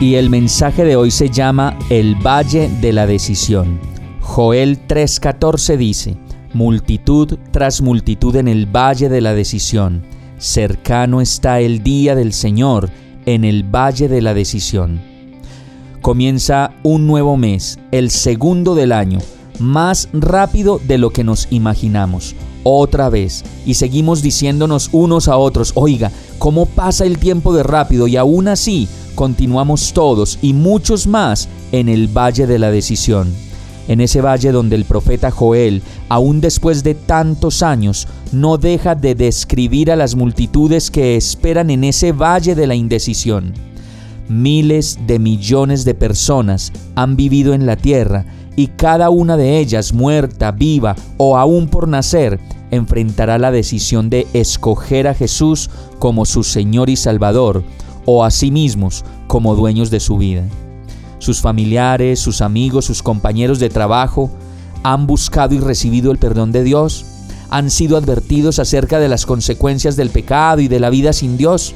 Y el mensaje de hoy se llama El Valle de la Decisión. Joel 3:14 dice, multitud tras multitud en el valle de la decisión. Cercano está el día del Señor en el valle de la decisión. Comienza un nuevo mes, el segundo del año, más rápido de lo que nos imaginamos. Otra vez, y seguimos diciéndonos unos a otros, oiga, ¿cómo pasa el tiempo de rápido? Y aún así, continuamos todos y muchos más en el valle de la decisión en ese valle donde el profeta Joel, aún después de tantos años, no deja de describir a las multitudes que esperan en ese valle de la indecisión. Miles de millones de personas han vivido en la tierra y cada una de ellas, muerta, viva o aún por nacer, enfrentará la decisión de escoger a Jesús como su Señor y Salvador, o a sí mismos como dueños de su vida. Sus familiares, sus amigos, sus compañeros de trabajo han buscado y recibido el perdón de Dios, han sido advertidos acerca de las consecuencias del pecado y de la vida sin Dios.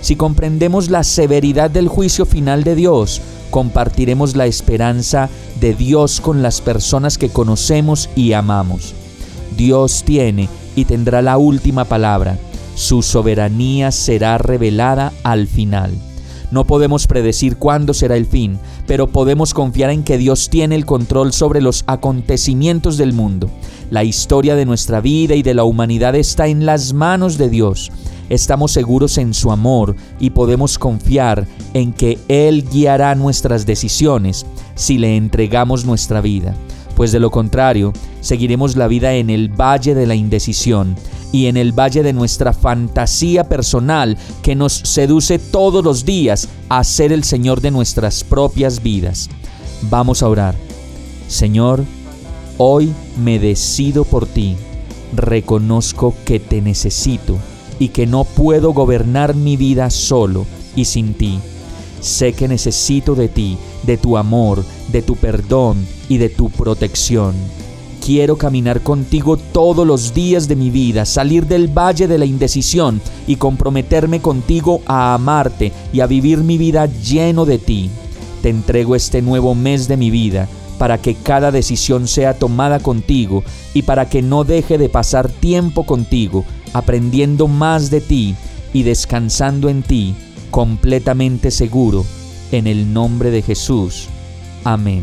Si comprendemos la severidad del juicio final de Dios, compartiremos la esperanza de Dios con las personas que conocemos y amamos. Dios tiene y tendrá la última palabra. Su soberanía será revelada al final. No podemos predecir cuándo será el fin, pero podemos confiar en que Dios tiene el control sobre los acontecimientos del mundo. La historia de nuestra vida y de la humanidad está en las manos de Dios. Estamos seguros en su amor y podemos confiar en que Él guiará nuestras decisiones si le entregamos nuestra vida, pues de lo contrario, seguiremos la vida en el valle de la indecisión y en el valle de nuestra fantasía personal que nos seduce todos los días a ser el Señor de nuestras propias vidas. Vamos a orar. Señor, hoy me decido por ti. Reconozco que te necesito y que no puedo gobernar mi vida solo y sin ti. Sé que necesito de ti, de tu amor, de tu perdón y de tu protección. Quiero caminar contigo todos los días de mi vida, salir del valle de la indecisión y comprometerme contigo a amarte y a vivir mi vida lleno de ti. Te entrego este nuevo mes de mi vida para que cada decisión sea tomada contigo y para que no deje de pasar tiempo contigo, aprendiendo más de ti y descansando en ti, completamente seguro, en el nombre de Jesús. Amén.